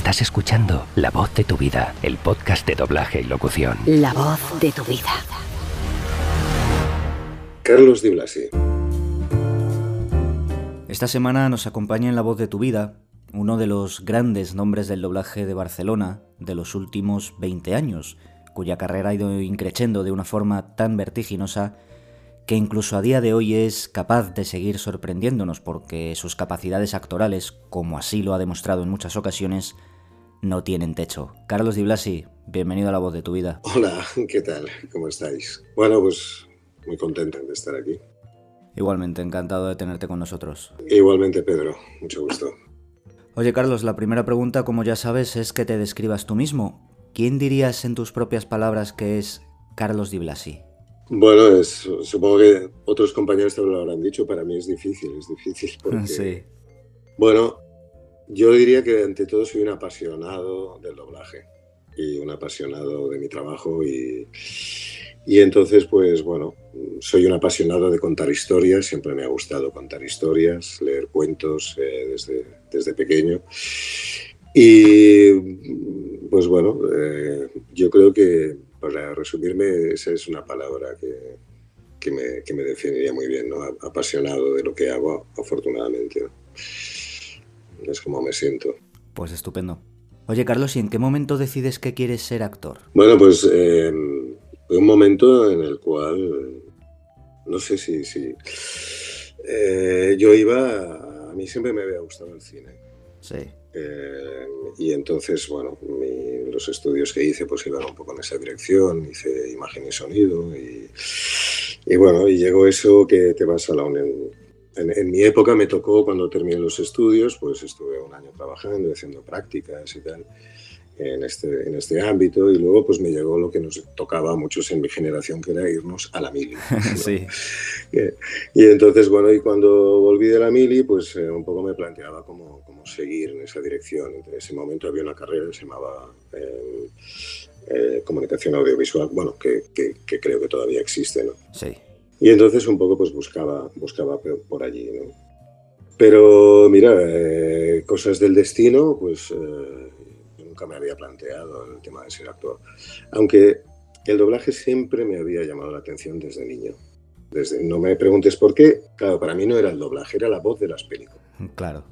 Estás escuchando La voz de tu vida, el podcast de doblaje y locución. La voz de tu vida. Carlos Di Blasi. Esta semana nos acompaña en La voz de tu vida uno de los grandes nombres del doblaje de Barcelona de los últimos 20 años, cuya carrera ha ido increciendo de una forma tan vertiginosa que incluso a día de hoy es capaz de seguir sorprendiéndonos porque sus capacidades actorales, como así lo ha demostrado en muchas ocasiones, no tienen techo. Carlos Di Blasi, bienvenido a La Voz de tu Vida. Hola, ¿qué tal? ¿Cómo estáis? Bueno, pues muy contento de estar aquí. Igualmente, encantado de tenerte con nosotros. Igualmente, Pedro, mucho gusto. Oye, Carlos, la primera pregunta, como ya sabes, es que te describas tú mismo. ¿Quién dirías en tus propias palabras que es Carlos Di Blasi? Bueno, es, supongo que otros compañeros te lo habrán dicho, para mí es difícil, es difícil porque... Sí. Bueno, yo diría que ante todo soy un apasionado del doblaje y un apasionado de mi trabajo y, y entonces pues bueno, soy un apasionado de contar historias, siempre me ha gustado contar historias, leer cuentos eh, desde, desde pequeño y pues bueno, eh, yo creo que para resumirme esa es una palabra que, que, me, que me, definiría muy bien, ¿no? apasionado de lo que hago afortunadamente. ¿no? Es como me siento. Pues estupendo. Oye, Carlos, ¿y en qué momento decides que quieres ser actor? Bueno, pues eh, fue un momento en el cual, no sé si, si eh, yo iba, a mí siempre me había gustado el cine. Sí. Eh, y entonces, bueno, mi, los estudios que hice pues iban un poco en esa dirección, hice imagen y sonido y, y bueno, y llegó eso que te vas a la en, en, mi época me tocó, cuando terminé los estudios, pues estuve un año trabajando y haciendo prácticas y tal en este, en este ámbito y luego pues me llegó lo que nos tocaba a muchos en mi generación, que era irnos a la mili. ¿no? Sí. Y entonces, bueno, y cuando volví de la mili, pues eh, un poco me planteaba cómo, cómo, seguir en esa dirección. En ese momento había una carrera que se llamaba... Eh, eh, comunicación audiovisual, bueno, que, que, que, creo que todavía existe, ¿no? Sí. Y entonces un poco pues buscaba, buscaba por allí, ¿no? Pero mira, eh, cosas del destino, pues eh, nunca me había planteado el tema de ser actor. Aunque el doblaje siempre me había llamado la atención desde niño. Desde, no me preguntes por qué, claro, para mí no era el doblaje, era la voz de las películas. Claro.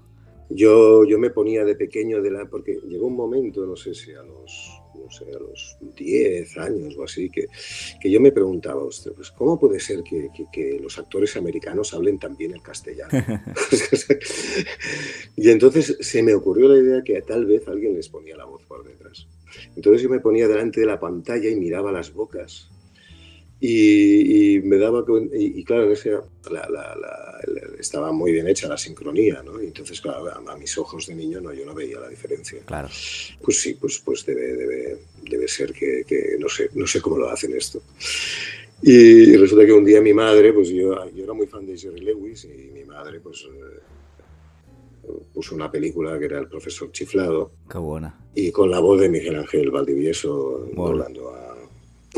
Yo, yo me ponía de pequeño, de la, porque llegó un momento, no sé si a los no sé, a los 10 años o así, que, que yo me preguntaba, usted, pues, ¿cómo puede ser que, que, que, los actores americanos hablen tan bien el castellano? y entonces se me ocurrió la idea que tal vez alguien les ponía la voz por detrás. Entonces yo me ponía delante de la pantalla y miraba las bocas. Y, y me daba y, y claro, en ese, la, la, la, estaba muy bien hecha la sincronía, ¿no? Y entonces, claro, a, a, mis ojos de niño no, yo no veía la diferencia. Claro. Pues sí, pues, pues debe, debe, debe ser que, que, no, sé, no sé cómo lo hacen esto. Y resulta que un día mi madre, pues yo, yo era muy fan de Jerry Lewis y mi madre, pues eh, puso una película que era El profesor chiflado. Qué buena. Y con la voz de Miguel Ángel Valdivieso bueno. hablando a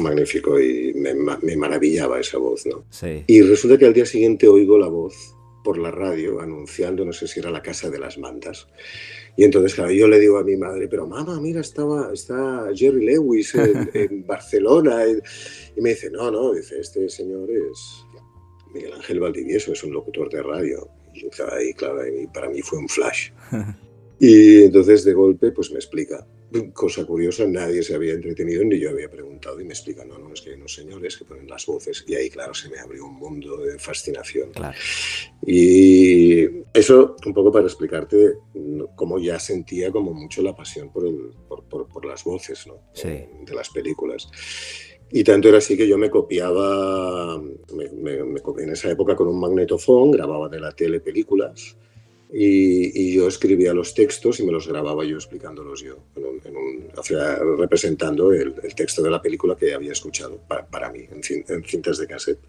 magnífico y me, me, maravillaba esa voz, ¿no? Sí. Y resulta que al día siguiente oigo la voz por la radio anunciando, no sé si era la Casa de las Mantas. Y entonces, claro, yo le digo a mi madre, pero mamá, mira, estaba, está Jerry Lewis en, en Barcelona. Y, me dice, no, no, dice, este señor es Miguel Ángel Valdivieso, es un locutor de radio. Y, y claro, y para mí fue un flash. y entonces, de golpe, pues me explica cosa curiosa, nadie se había entretenido ni yo había preguntado y me explican, no, no, es que hay unos señores que ponen las voces y ahí, claro, se me abrió un mundo de fascinación. Claro. Y eso un poco para explicarte cómo ya sentía como mucho la pasión por, el, por, por, por las voces ¿no? sí. de las películas. Y tanto era así que yo me copiaba, me, me, me copié en esa época con un magnetofón, grababa de la tele películas, y, y, yo escribía los textos y me los grababa yo explicándolos yo, en un, en un, sea, representando el, el, texto de la película que había escuchado para, para mí en, en, cintas de cassette.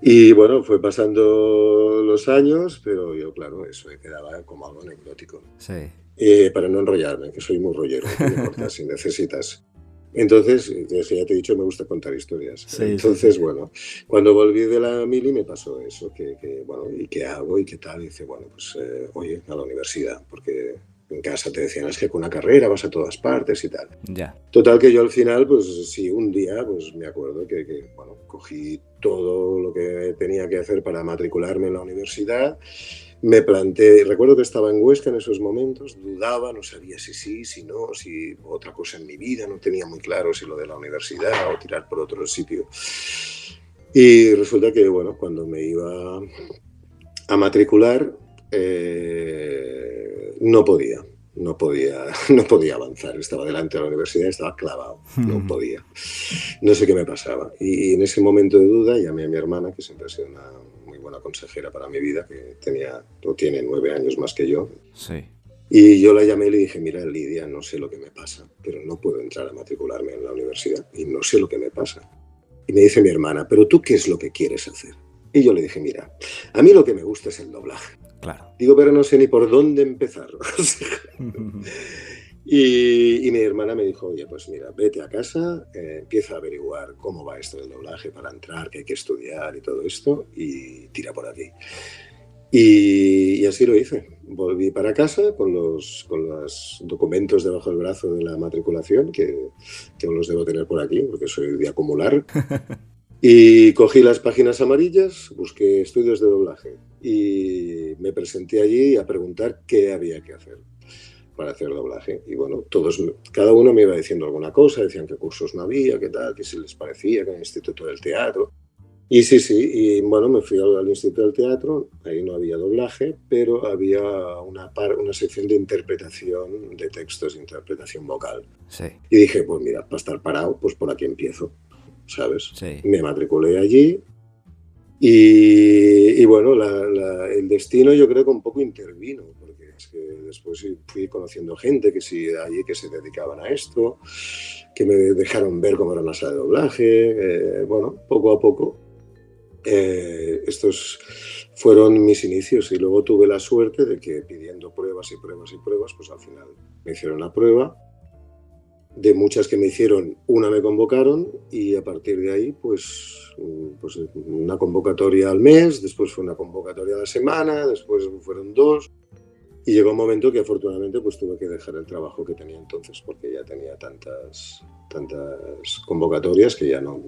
Y bueno, fue pasando los años, pero yo, claro, eso me quedaba como algo anecdótico. Sí. Eh, para no enrollarme, que soy muy rollero, no importa, si necesitas. Entonces, ya te he dicho, me gusta contar historias. Sí, Entonces, sí, sí. bueno, cuando volví de la mili me pasó eso, que, que, bueno, ¿y qué hago y qué tal? Y dice, bueno, pues, eh, oye, a la universidad, porque en casa te decían, es que con una carrera vas a todas partes y tal. Ya. Total que yo al final, pues sí, un día, pues me acuerdo que, que, bueno, cogí todo lo que tenía que hacer para matricularme en la universidad, me planteé, recuerdo que estaba en Huesca en esos momentos, dudaba, no sabía si sí, si no, si otra cosa en mi vida, no tenía muy claro si lo de la universidad o tirar por otro sitio. Y resulta que, bueno, cuando me iba a matricular, eh, no podía, no podía, no podía avanzar. Estaba delante de la universidad, estaba clavado, no podía. No sé qué me pasaba. Y, en ese momento de duda llamé a mi hermana, que siempre ha sido una buena consejera para mi vida, que tenía o tiene nueve años más que yo. Sí. Y yo la llamé y le dije, mira Lidia, no sé lo que me pasa, pero no puedo entrar a matricularme en la universidad y no sé lo que me pasa. Y me dice mi hermana, pero tú qué es lo que quieres hacer? Y yo le dije, mira, a mí lo que me gusta es el doblaje. Claro. Digo, pero no sé ni por dónde empezar. y, y, mi hermana me dijo, oye, pues mira, vete a casa, eh, empieza a averiguar cómo va esto del doblaje para entrar, que hay que estudiar y todo esto, y tira por aquí. Y, y, así lo hice. Volví para casa con los, con los documentos debajo del brazo de la matriculación, que, que aún los debo tener por aquí, porque soy de acumular. Y cogí las páginas amarillas, busqué estudios de doblaje y me presenté allí a preguntar qué había que hacer para hacer doblaje. Y bueno, todos, cada uno me iba diciendo alguna cosa, decían qué cursos no había, qué tal, qué se les parecía, que en el Instituto del Teatro. Y sí, sí, y bueno, me fui al, al Instituto del Teatro, ahí no había doblaje, pero había una, par, una sección de interpretación de textos, interpretación vocal. Sí. Y dije, pues mira, para estar parado, pues por aquí empiezo. ¿sabes? Sí. Me matriculé allí y, y bueno, la, la, el destino yo creo que un poco intervino, porque es que después fui conociendo gente que sí allí que se dedicaban a esto, que me dejaron ver cómo era una sala de doblaje, eh, bueno, poco a poco. Eh, estos fueron mis inicios y luego tuve la suerte de que pidiendo pruebas y pruebas y pruebas, pues al final me hicieron la prueba de muchas que me hicieron, una me convocaron y a partir de ahí, pues, pues una convocatoria al mes, después fue una convocatoria a la semana, después fueron dos. Y llegó un momento que afortunadamente pues tuve que dejar el trabajo que tenía entonces porque ya tenía tantas, tantas convocatorias que ya no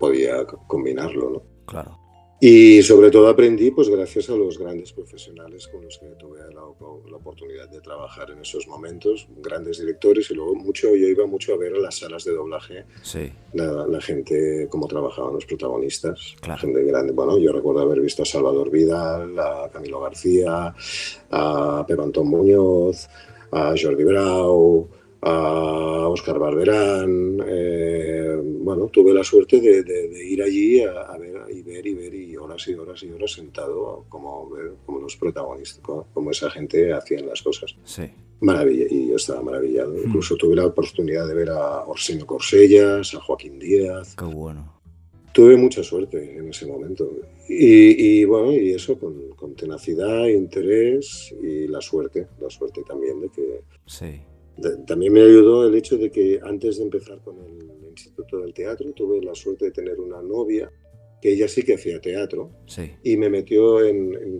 podía combinarlo, ¿no? Claro. Y sobre todo aprendí, pues gracias a los grandes profesionales con los que tuve la, la, oportunidad de trabajar en esos momentos, grandes directores, y luego mucho, yo iba mucho a ver a las salas de doblaje, sí. la, la, gente, cómo trabajaban los protagonistas, claro. gente grande. Bueno, yo recuerdo haber visto a Salvador Vidal, a Camilo García, a Pepe Antón Muñoz, a Jordi Brau, a Oscar Barberán. Eh, bueno, tuve la suerte de, de, de ir allí a, a, ver y ver y ver y horas y horas y horas sentado como, como los protagonistas, como, como esa gente hacían las cosas. Sí. Maravilla, y yo estaba maravillado. Mm. Incluso tuve la oportunidad de ver a Orsenio Corsellas, a Joaquín Díaz. Qué bueno. Tuve mucha suerte en ese momento. Y, y bueno, y eso con, con, tenacidad, interés y la suerte, la suerte también de que... Sí también me ayudó el hecho de que antes de empezar con el Instituto del Teatro tuve la suerte de tener una novia que ella sí que hacía teatro sí. y me metió en, en,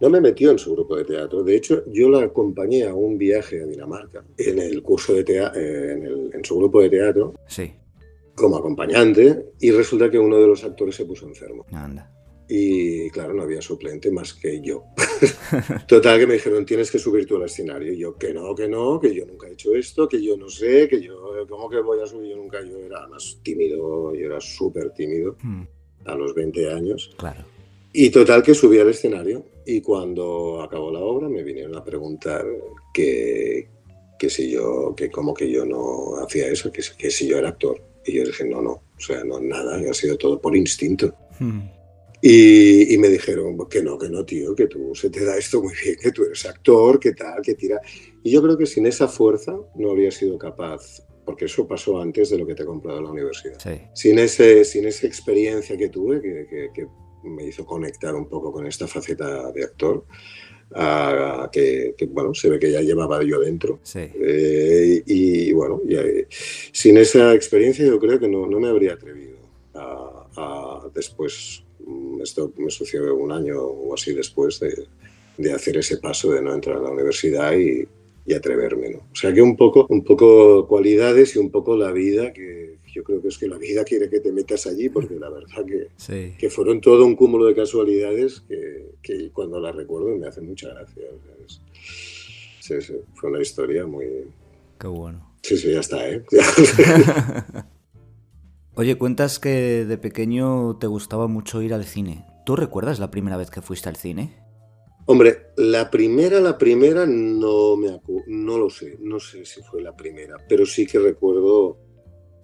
no me metió en su grupo de teatro de hecho yo la acompañé a un viaje a Dinamarca en el curso de teatro en, el, en, su grupo de teatro sí. como acompañante y resulta que uno de los actores se puso enfermo anda y claro, no había suplente más que yo. Total, que me dijeron, tienes que subir tú al escenario. Y yo, que no, que no, que yo nunca he hecho esto, que yo no sé, que yo, ¿cómo que voy a subir? Yo nunca, yo era más tímido, yo era súper tímido mm. A los 20 años. Claro. Y total, que subí al escenario y cuando acabó la obra me vinieron a preguntar que, que si yo, que cómo que yo no hacía eso, que, que si yo era actor. Y yo dije, no, no, o sea, no, nada, ha sido todo por instinto. Mm. Y, y, me dijeron que no, que no, tío, que tú se te da esto muy bien, que tú eres actor, que tal, que tira. Y yo creo que sin esa fuerza no habría sido capaz, porque eso pasó antes de lo que te he comprado en la universidad. Sí. Sin, ese, sin esa experiencia que tuve, que, que, que, me hizo conectar un poco con esta faceta de actor, uh, que, que, bueno, se ve que ya llevaba yo dentro. Sí. Eh, y bueno, y, eh, sin esa experiencia yo creo que no, no me habría atrevido a, a después esto me sucedió un año o así después de, de, hacer ese paso de no entrar a la universidad y, y atreverme, ¿no? O sea que un poco, un poco cualidades y un poco la vida que yo creo que es que la vida quiere que te metas allí porque la verdad que, que fueron todo un cúmulo de casualidades que, que cuando las recuerdo me hace mucha gracia. sí, sí, fue una historia muy... Qué bueno. Sí, sí, ya está, ¿eh? Oye, cuentas que de pequeño te gustaba mucho ir al cine. ¿Tú recuerdas la primera vez que fuiste al cine? Hombre, la primera, la primera no me no lo sé, no sé si fue la primera, pero sí que recuerdo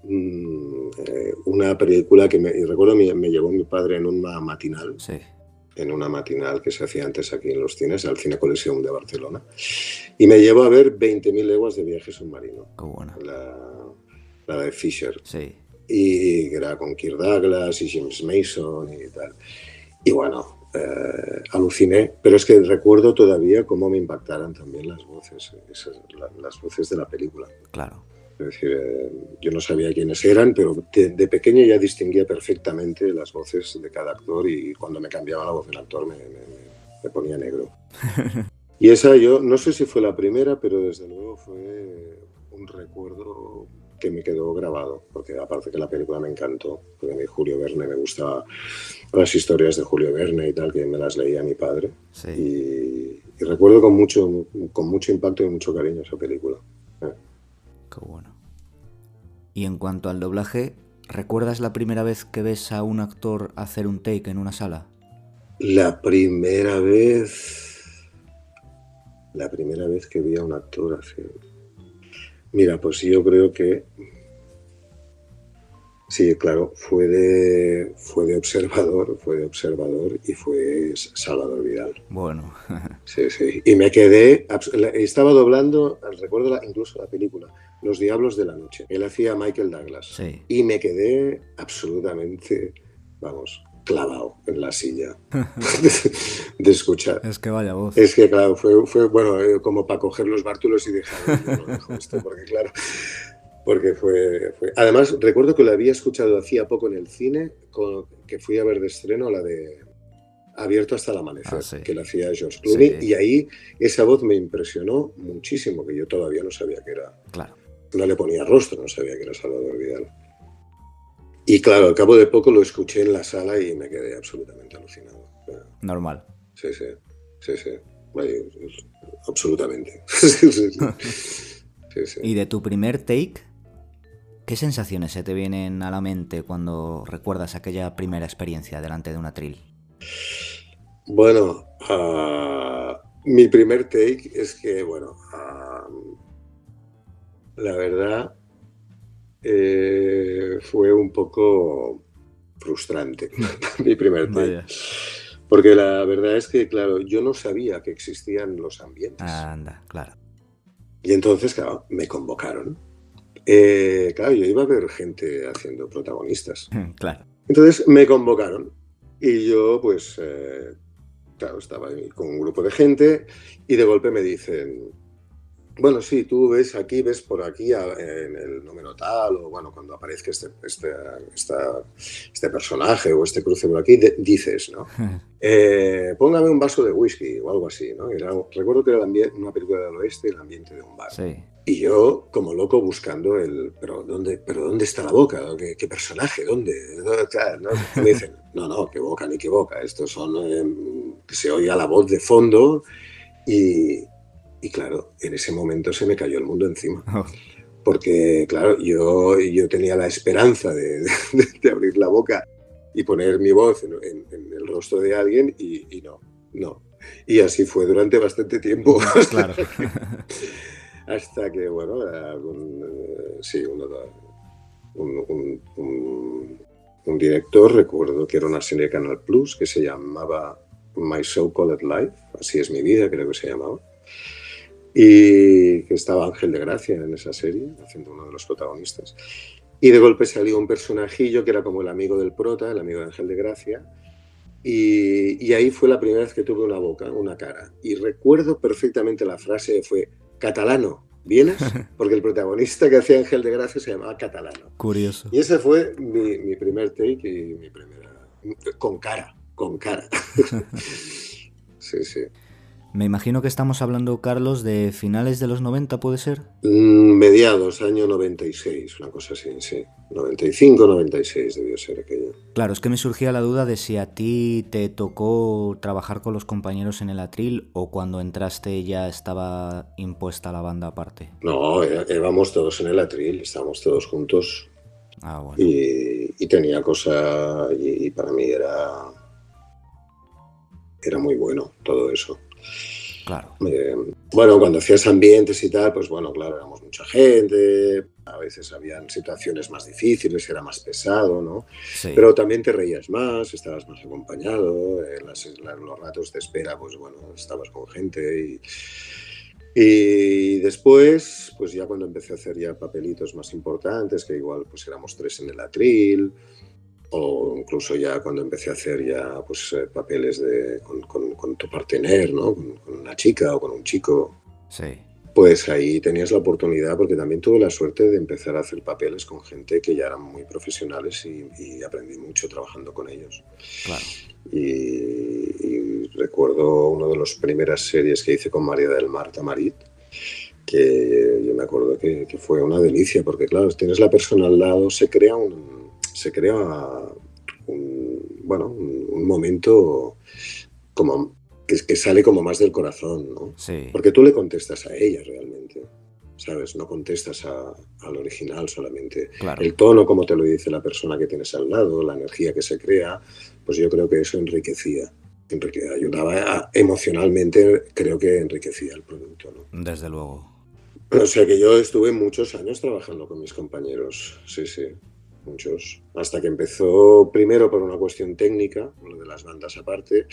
mm, eh, una película que me recuerdo me, me, llevó mi padre en una matinal. Sí. En una matinal que se hacía antes aquí en los cines, al Cine Coliseum de Barcelona. Y me llevó a ver 20.000 leguas de viaje submarino. Qué buena. La, la de Fisher. Sí. Y era con Kirk Douglas y James Mason y tal. Y bueno, eh, aluciné, pero es que recuerdo todavía cómo me impactaron también las voces, esas, la, las voces de la película. Claro. Es decir, eh, yo no sabía quiénes eran, pero de, de, pequeño ya distinguía perfectamente las voces de cada actor y cuando me cambiaba la voz del actor me, me, me ponía negro. y esa yo, no sé si fue la primera, pero desde luego fue un recuerdo que me quedó grabado, porque aparte que la película me encantó, porque a mí Julio Verne me gustaba las historias de Julio Verne y tal, que me las leía mi padre. Sí. Y, y, recuerdo con mucho, con mucho impacto y mucho cariño esa película. Eh. Qué bueno. Y en cuanto al doblaje, ¿recuerdas la primera vez que ves a un actor hacer un take en una sala? La primera vez... La primera vez que vi a un actor hacer... Mira, pues yo creo que sí, claro, fue de, fue de observador, fue de observador y fue Salvador Vidal. Bueno. sí, sí. Y me quedé, estaba doblando, recuerdo la, incluso la película, Los Diablos de la Noche. Él hacía Michael Douglas. Sí. Y me quedé absolutamente, vamos, clavado en la silla de escuchar. Es que vaya voz. Es que, claro, fue, fue bueno, eh, como para coger los bártulos y dejar no lo dejo esto, porque claro, porque fue, fue, Además, recuerdo que lo había escuchado hacía poco en el cine, con, que fui a ver de estreno la de Abierto hasta el amanecer, Ah, sí. que la hacía George Clooney, Sí. y ahí esa voz me impresionó muchísimo, que yo todavía no sabía que era, Claro. no le ponía rostro, no sabía que era Salvador Vidal. Y claro, al cabo de poco lo escuché en la sala y me quedé absolutamente alucinado. Normal. Sí, sí, sí, sí. Vaya, absolutamente. Sí, sí, sí. Sí, sí. ¿Y de tu primer take? ¿Qué sensaciones se te vienen a la mente cuando recuerdas aquella primera experiencia delante de un atril? Bueno, uh, mi primer take es que, bueno, uh, la verdad eh, fue un poco frustrante mi primer. Vaya. Porque la verdad es que, claro, yo no sabía que existían los ambientes. Anda, claro. Y entonces, claro, me convocaron. Eh, claro, yo iba a ver gente haciendo protagonistas. Claro. Entonces me convocaron y yo, pues, eh, claro, estaba ahí con un grupo de gente y de golpe me dicen, bueno, sí, tú ves aquí, ves por aquí en el número tal, o bueno, cuando aparezca este, este, esta, este personaje o este cruce por aquí, de, dices, ¿no? Eh, póngame un vaso de whisky o algo así, ¿no? Era, recuerdo que era una película del oeste, el ambiente de un bar. Sí. Y yo, como loco, buscando el. ¿Pero dónde, pero dónde está la boca? ¿Qué, qué personaje? ¿Dónde? Claro, ¿no? Me dicen, no, no, qué boca, ni qué boca. Estos son. Eh, que se oiga la voz de fondo. Y, y, claro, en ese momento se me cayó el mundo encima. Oh. Porque, claro, yo, yo tenía la esperanza de, de, de abrir la boca y poner mi voz en, en, en el rostro de alguien y, y no, no. Y así fue durante bastante tiempo. Claro. hasta que, bueno, algún, eh, sí, uno, un, un, un, un, director, recuerdo que era una serie de Canal Plus que se llamaba My So Called Life, así es mi vida, creo que se llamaba, y que estaba Ángel de Gracia en esa serie, haciendo uno de los protagonistas. Y de golpe salió un personajillo que era como el amigo del prota, el amigo de Ángel de Gracia, y, y, ahí fue la primera vez que tuve una boca, una cara. Y recuerdo perfectamente la frase, fue, catalano, ¿vienes? Porque el protagonista que hacía Ángel de Gracia se llamaba catalano. Curioso. Y ese fue mi, mi primer take y mi primera... Con cara, con cara. sí, sí. Me imagino que estamos hablando, Carlos, de finales de los 90, ¿puede ser? Mm, mediados, año 96, una cosa así, sí. 95, 96 debió ser aquello. Claro, es que me surgía la duda de si a ti te tocó trabajar con los compañeros en el atril o cuando entraste ya estaba impuesta la banda aparte. No, íbamos todos en el atril, estábamos todos juntos. Ah, bueno. y, tenía cosa, y, y para mí era, era muy bueno todo eso. Claro. Eh, bueno, cuando hacías ambientes y tal, pues bueno, claro, éramos mucha gente, a veces habían situaciones más difíciles, era más pesado, ¿no? Sí. Pero también te reías más, estabas más acompañado, en las, los ratos de espera, pues bueno, estabas con gente y, y después, pues ya cuando empecé a hacer ya papelitos más importantes, que igual pues éramos tres en el atril, o incluso ya cuando empecé a hacer ya pues eh, papeles de, con, con, con, tu partener, ¿no? Con, con, una chica o con un chico. Sí. Pues ahí tenías la oportunidad, porque también tuve la suerte de empezar a hacer papeles con gente que ya eran muy profesionales y, y aprendí mucho trabajando con ellos. Claro. Y, y, recuerdo una de las primeras series que hice con María del Mar Tamarit, que yo me acuerdo que, que fue una delicia, porque claro, tienes la persona al lado, se crea un, se crea un, bueno, un, un momento como que, que, sale como más del corazón, ¿no? Sí. Porque tú le contestas a ella realmente, ¿sabes? No contestas a, al original solamente. Claro. El tono, como te lo dice la persona que tienes al lado, la energía que se crea, pues yo creo que eso enriquecía. Enrique, ayudaba a, emocionalmente, creo que enriquecía el producto, ¿no? Desde luego. O sea que yo estuve muchos años trabajando con mis compañeros, sí, sí muchos, hasta que empezó primero por una cuestión técnica, lo de las bandas aparte,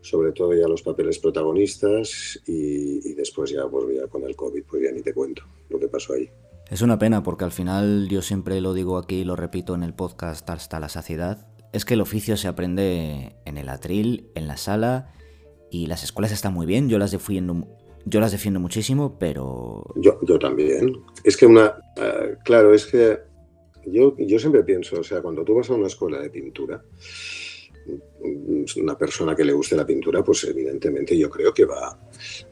sobre todo ya los papeles protagonistas y, y después ya, pues ya con el COVID, pues ya ni te cuento lo que pasó ahí. Es una pena porque al final yo siempre lo digo aquí y lo repito en el podcast hasta la saciedad, es que el oficio se aprende en el atril, en la sala y las escuelas están muy bien, yo las defiendo, yo las defiendo muchísimo, pero... Yo, yo también. Es que una... Uh, claro, es que yo, yo siempre pienso, o sea, cuando tú vas a una escuela de pintura, una persona que le guste la pintura, pues evidentemente yo creo que va,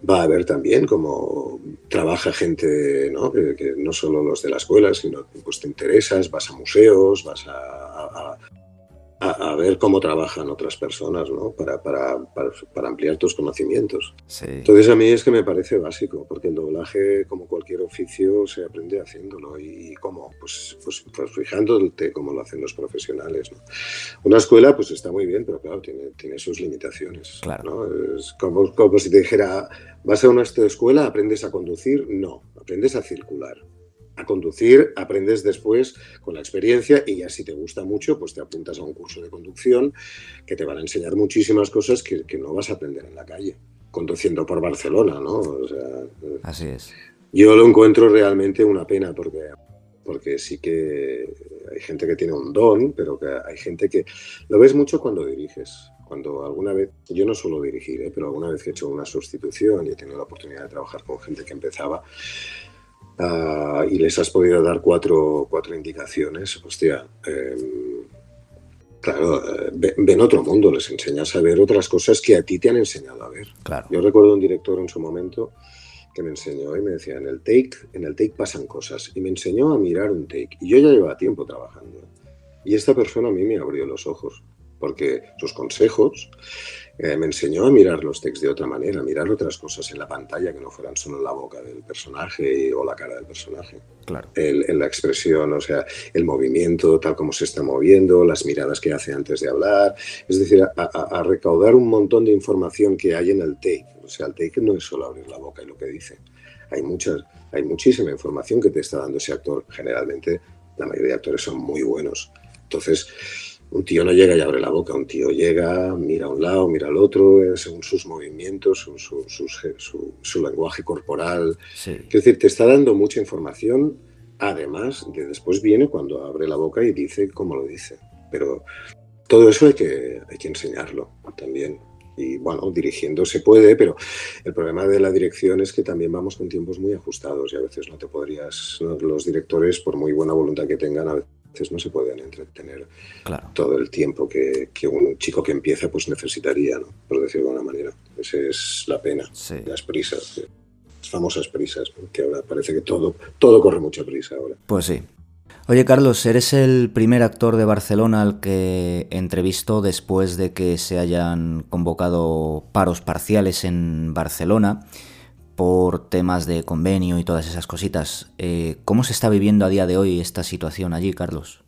va a ver también cómo trabaja gente, ¿no? Que, no solo los de la escuela, sino pues te interesas, vas a museos, vas a, a, a ver cómo trabajan otras personas, ¿no? Para, para, para, para ampliar tus conocimientos. Sí. Entonces a mí es que me parece básico, porque el doblaje, como cualquier oficio, se aprende haciéndolo y cómo, pues, pues, pues fijándote cómo lo hacen los profesionales. ¿no? Una escuela, pues está muy bien, pero claro, tiene, tiene sus limitaciones. Claro. ¿no? Es como, como si te dijera, vas a una escuela, aprendes a conducir, no, aprendes a circular a conducir, aprendes después con la experiencia y ya si te gusta mucho, pues te apuntas a un curso de conducción que te van a enseñar muchísimas cosas que, que no vas a aprender en la calle, conduciendo por Barcelona, ¿no? O sea, Así es. Yo lo encuentro realmente una pena porque, porque sí que hay gente que tiene un don, pero que hay gente que lo ves mucho cuando diriges. Cuando alguna vez, yo no suelo dirigir, ¿eh? pero alguna vez que he hecho una sustitución y he tenido la oportunidad de trabajar con gente que empezaba, Uh, y les has podido dar cuatro, cuatro indicaciones, hostia, eh, claro, ven otro mundo, les enseñas a ver otras cosas que a ti te han enseñado a ver. Claro. Yo recuerdo un director en su momento que me enseñó y me decía, en el take, en el take pasan cosas, y me enseñó a mirar un take, y yo ya llevaba tiempo trabajando. Y esta persona a mí me abrió los ojos, porque sus consejos eh, me enseñó a mirar los textos de otra manera, a mirar otras cosas en la pantalla que no fueran solo la boca del personaje o la cara del personaje. Claro. El, el, la expresión, o sea, el movimiento, tal como se está moviendo, las miradas que hace antes de hablar. Es decir, a, a, a, recaudar un montón de información que hay en el take. O sea, el take no es solo abrir la boca y lo que dice. Hay, muchas, hay muchísima información que te está dando ese actor. Generalmente, la mayoría de actores son muy buenos. Entonces, un tío no llega y abre la boca, un tío llega, mira a un lado, mira al otro, según sus movimientos, su, su, su, lenguaje corporal. Sí. Es decir, te está dando mucha información, además de después viene cuando abre la boca y dice cómo lo dice. Pero todo eso hay que, hay que enseñarlo también. Y bueno, dirigiendo se puede, pero el problema de la dirección es que también vamos con tiempos muy ajustados y a veces no te podrías, los directores, por muy buena voluntad que tengan, a veces no se pueden entretener claro. todo el tiempo que, que, un chico que empieza pues necesitaría, ¿no? por decirlo de alguna manera. Esa es la pena, las prisas, las famosas prisas, porque ahora parece que todo, todo corre mucha prisa ahora. Pues sí. Oye Carlos, eres el primer actor de Barcelona al que entrevisto después de que se hayan convocado paros parciales en Barcelona por temas de convenio y todas esas cositas. Eh, ¿Cómo se está viviendo a día de hoy esta situación allí, Carlos?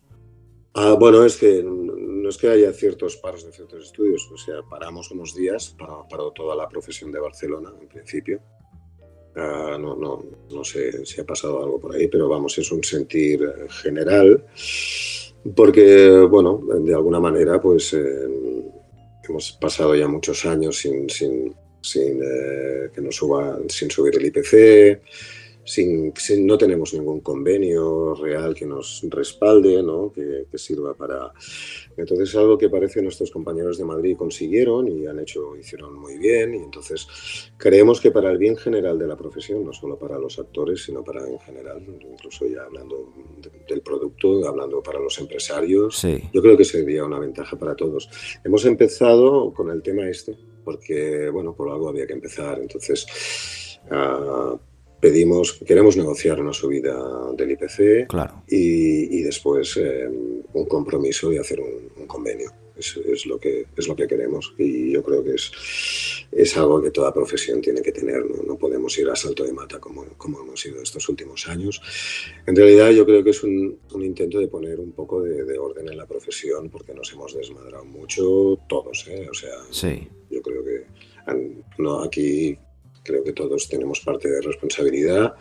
Ah, bueno, es que no es que haya ciertos paros de ciertos estudios, o sea, paramos unos días para toda la profesión de Barcelona, en principio. Ah, no, no, no sé si ha pasado algo por ahí, pero vamos, es un sentir general, porque, bueno, de alguna manera, pues eh, hemos pasado ya muchos años sin, sin eh, que nos suba, sin subir el IPC, sin, no tenemos ningún convenio real que nos respalde, ¿no? que, sirva para... Entonces es algo que parece nuestros compañeros de Madrid consiguieron y han hecho, hicieron muy bien y entonces creemos que para el bien general de la profesión, no solo para los actores, sino para en general, incluso ya hablando del producto, hablando para los empresarios, yo creo que sería una ventaja para todos. Hemos empezado con el tema este, porque, bueno, por algo había que empezar, entonces... Uh, pedimos, queremos negociar una subida del IPC claro. y, después eh, un compromiso y hacer un, convenio. Es lo que es lo que queremos y yo creo que es, es algo que toda profesión tiene que tener. No, podemos ir a salto de mata como, como hemos ido estos últimos años. En realidad yo creo que es un, un intento de poner un poco de, orden en la profesión porque nos hemos desmadrado mucho todos. ¿eh? O sea, sí. yo creo que no, aquí Creo que todos tenemos parte de responsabilidad,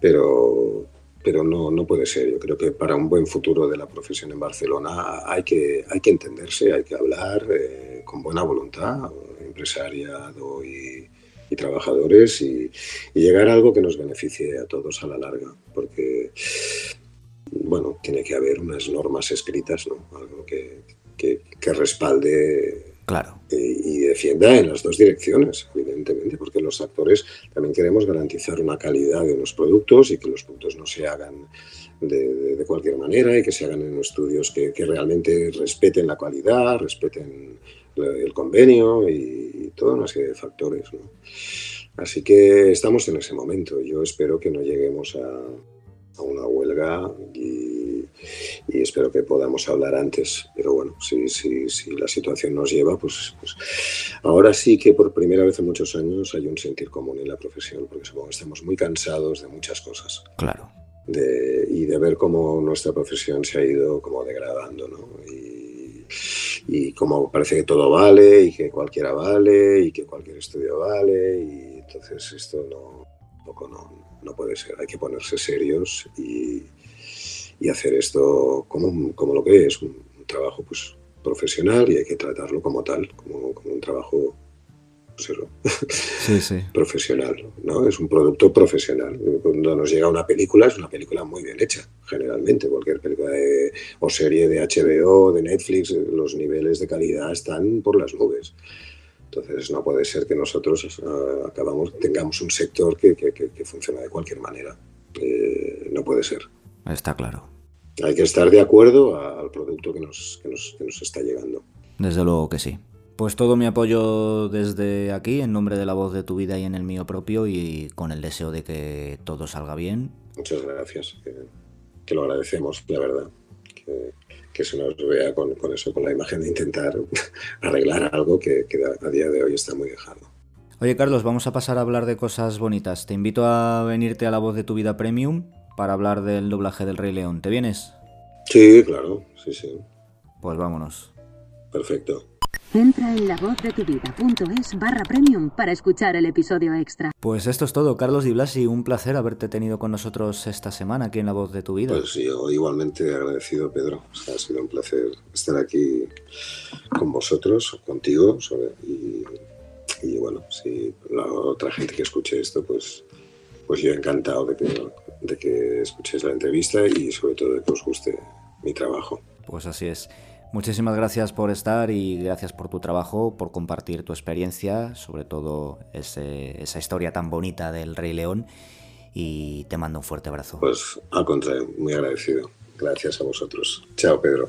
pero, pero no, no puede ser. Yo creo que para un buen futuro de la profesión en Barcelona hay que, hay que entenderse, hay que hablar eh, con buena voluntad, empresariado y, trabajadores, y, llegar a algo que nos beneficie a todos a la larga, porque bueno, tiene que haber unas normas escritas, ¿no? algo que, que respalde Claro. Y, defienda en las dos direcciones, evidentemente, porque los actores también queremos garantizar una calidad de los productos y que los productos no se hagan de, cualquier manera y que se hagan en estudios que, realmente respeten la calidad, respeten el convenio y, toda una serie de factores. Así que estamos en ese momento. Yo espero que no lleguemos a, a una huelga y y espero que podamos hablar antes. Pero bueno, si, si, si la situación nos lleva, pues, pues, ahora sí que por primera vez en muchos años hay un sentir común en la profesión, porque supongo que estamos muy cansados de muchas cosas. Claro. De, y de ver cómo nuestra profesión se ha ido como degradando, ¿no? Y, y como parece que todo vale y que cualquiera vale y que cualquier estudio vale y entonces esto no, poco no, no puede ser, hay que ponerse serios y, y hacer esto como, como lo que es, un, trabajo pues, profesional y hay que tratarlo como tal, como, como un trabajo pues profesional, ¿no? Es un producto profesional. Cuando nos llega una película, es una película muy bien hecha, generalmente. Cualquier película o serie de HBO, de Netflix, los niveles de calidad están por las nubes. Entonces no puede ser que nosotros uh, acabamos, tengamos un sector que, que, que, funciona de cualquier manera. Eh, no puede ser. Está claro. Hay que estar de acuerdo al producto que nos, que nos, que nos está llegando. Desde luego que sí. Pues todo mi apoyo desde aquí, en nombre de la voz de tu vida y en el mío propio, y con el deseo de que todo salga bien. Muchas gracias, que, lo agradecemos, la verdad. Que, que se nos vea con, con, eso, con la imagen de intentar arreglar algo que, que a día de hoy está muy dejado. Oye Carlos, vamos a pasar a hablar de cosas bonitas. Te invito a venirte a la voz de tu vida premium para hablar del doblaje del Rey León. ¿Te vienes? Sí, claro, sí, sí. Pues vámonos. Perfecto. Entra en lavozdeTuVida.es barra premium para escuchar el episodio extra. Pues esto es todo, Carlos Di Blasi. Un placer haberte tenido con nosotros esta semana aquí en La Voz de tu Vida. Pues yo igualmente agradecido, Pedro. ha sido un placer estar aquí con vosotros, contigo. y, y bueno, si la otra gente que escuche esto, pues pues yo encantado de que, de que escuchéis la entrevista y sobre todo de que os guste mi trabajo. Pues así es. Muchísimas gracias por estar y gracias por tu trabajo, por compartir tu experiencia, sobre todo esa historia tan bonita del Rey León. Y te mando un fuerte abrazo. Pues al contrario, muy agradecido. Gracias a vosotros. Chao, Pedro.